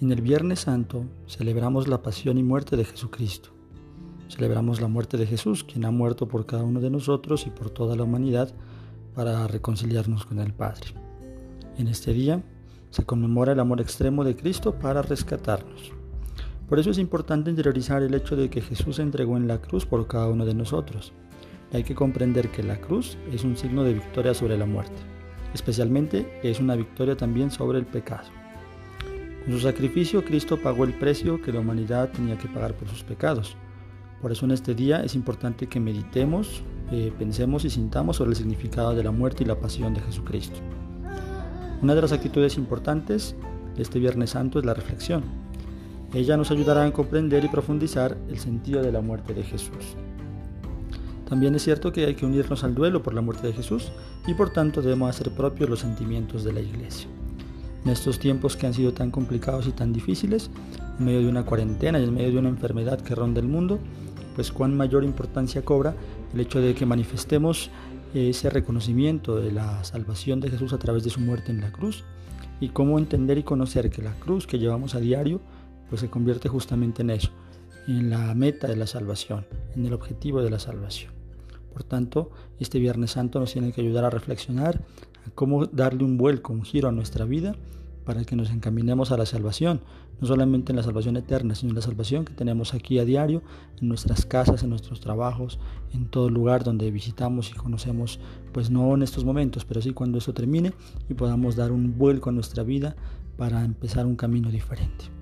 En el Viernes Santo celebramos la pasión y muerte de Jesucristo. Celebramos la muerte de Jesús, quien ha muerto por cada uno de nosotros y por toda la humanidad para reconciliarnos con el Padre. En este día se conmemora el amor extremo de Cristo para rescatarnos. Por eso es importante interiorizar el hecho de que Jesús se entregó en la cruz por cada uno de nosotros. hay que comprender que la cruz es un signo de victoria sobre la muerte, especialmente es una victoria también sobre el pecado. Con su sacrificio Cristo pagó el precio que la humanidad tenía que pagar por sus pecados. Por eso en este día es importante que meditemos, eh, pensemos y sintamos sobre el significado de la muerte y la pasión de Jesucristo. Una de las actitudes importantes de este Viernes Santo es la reflexión. Ella nos ayudará a comprender y profundizar el sentido de la muerte de Jesús. También es cierto que hay que unirnos al duelo por la muerte de Jesús y por tanto debemos hacer propios los sentimientos de la Iglesia. En estos tiempos que han sido tan complicados y tan difíciles, en medio de una cuarentena y en medio de una enfermedad que ronda el mundo, pues cuán mayor importancia cobra el hecho de que manifestemos ese reconocimiento de la salvación de Jesús a través de su muerte en la cruz y cómo entender y conocer que la cruz que llevamos a diario pues se convierte justamente en eso, en la meta de la salvación, en el objetivo de la salvación. Por tanto, este Viernes Santo nos tiene que ayudar a reflexionar a cómo darle un vuelco, un giro a nuestra vida para que nos encaminemos a la salvación, no solamente en la salvación eterna, sino en la salvación que tenemos aquí a diario, en nuestras casas, en nuestros trabajos, en todo lugar donde visitamos y conocemos, pues no en estos momentos, pero sí cuando esto termine y podamos dar un vuelco a nuestra vida para empezar un camino diferente.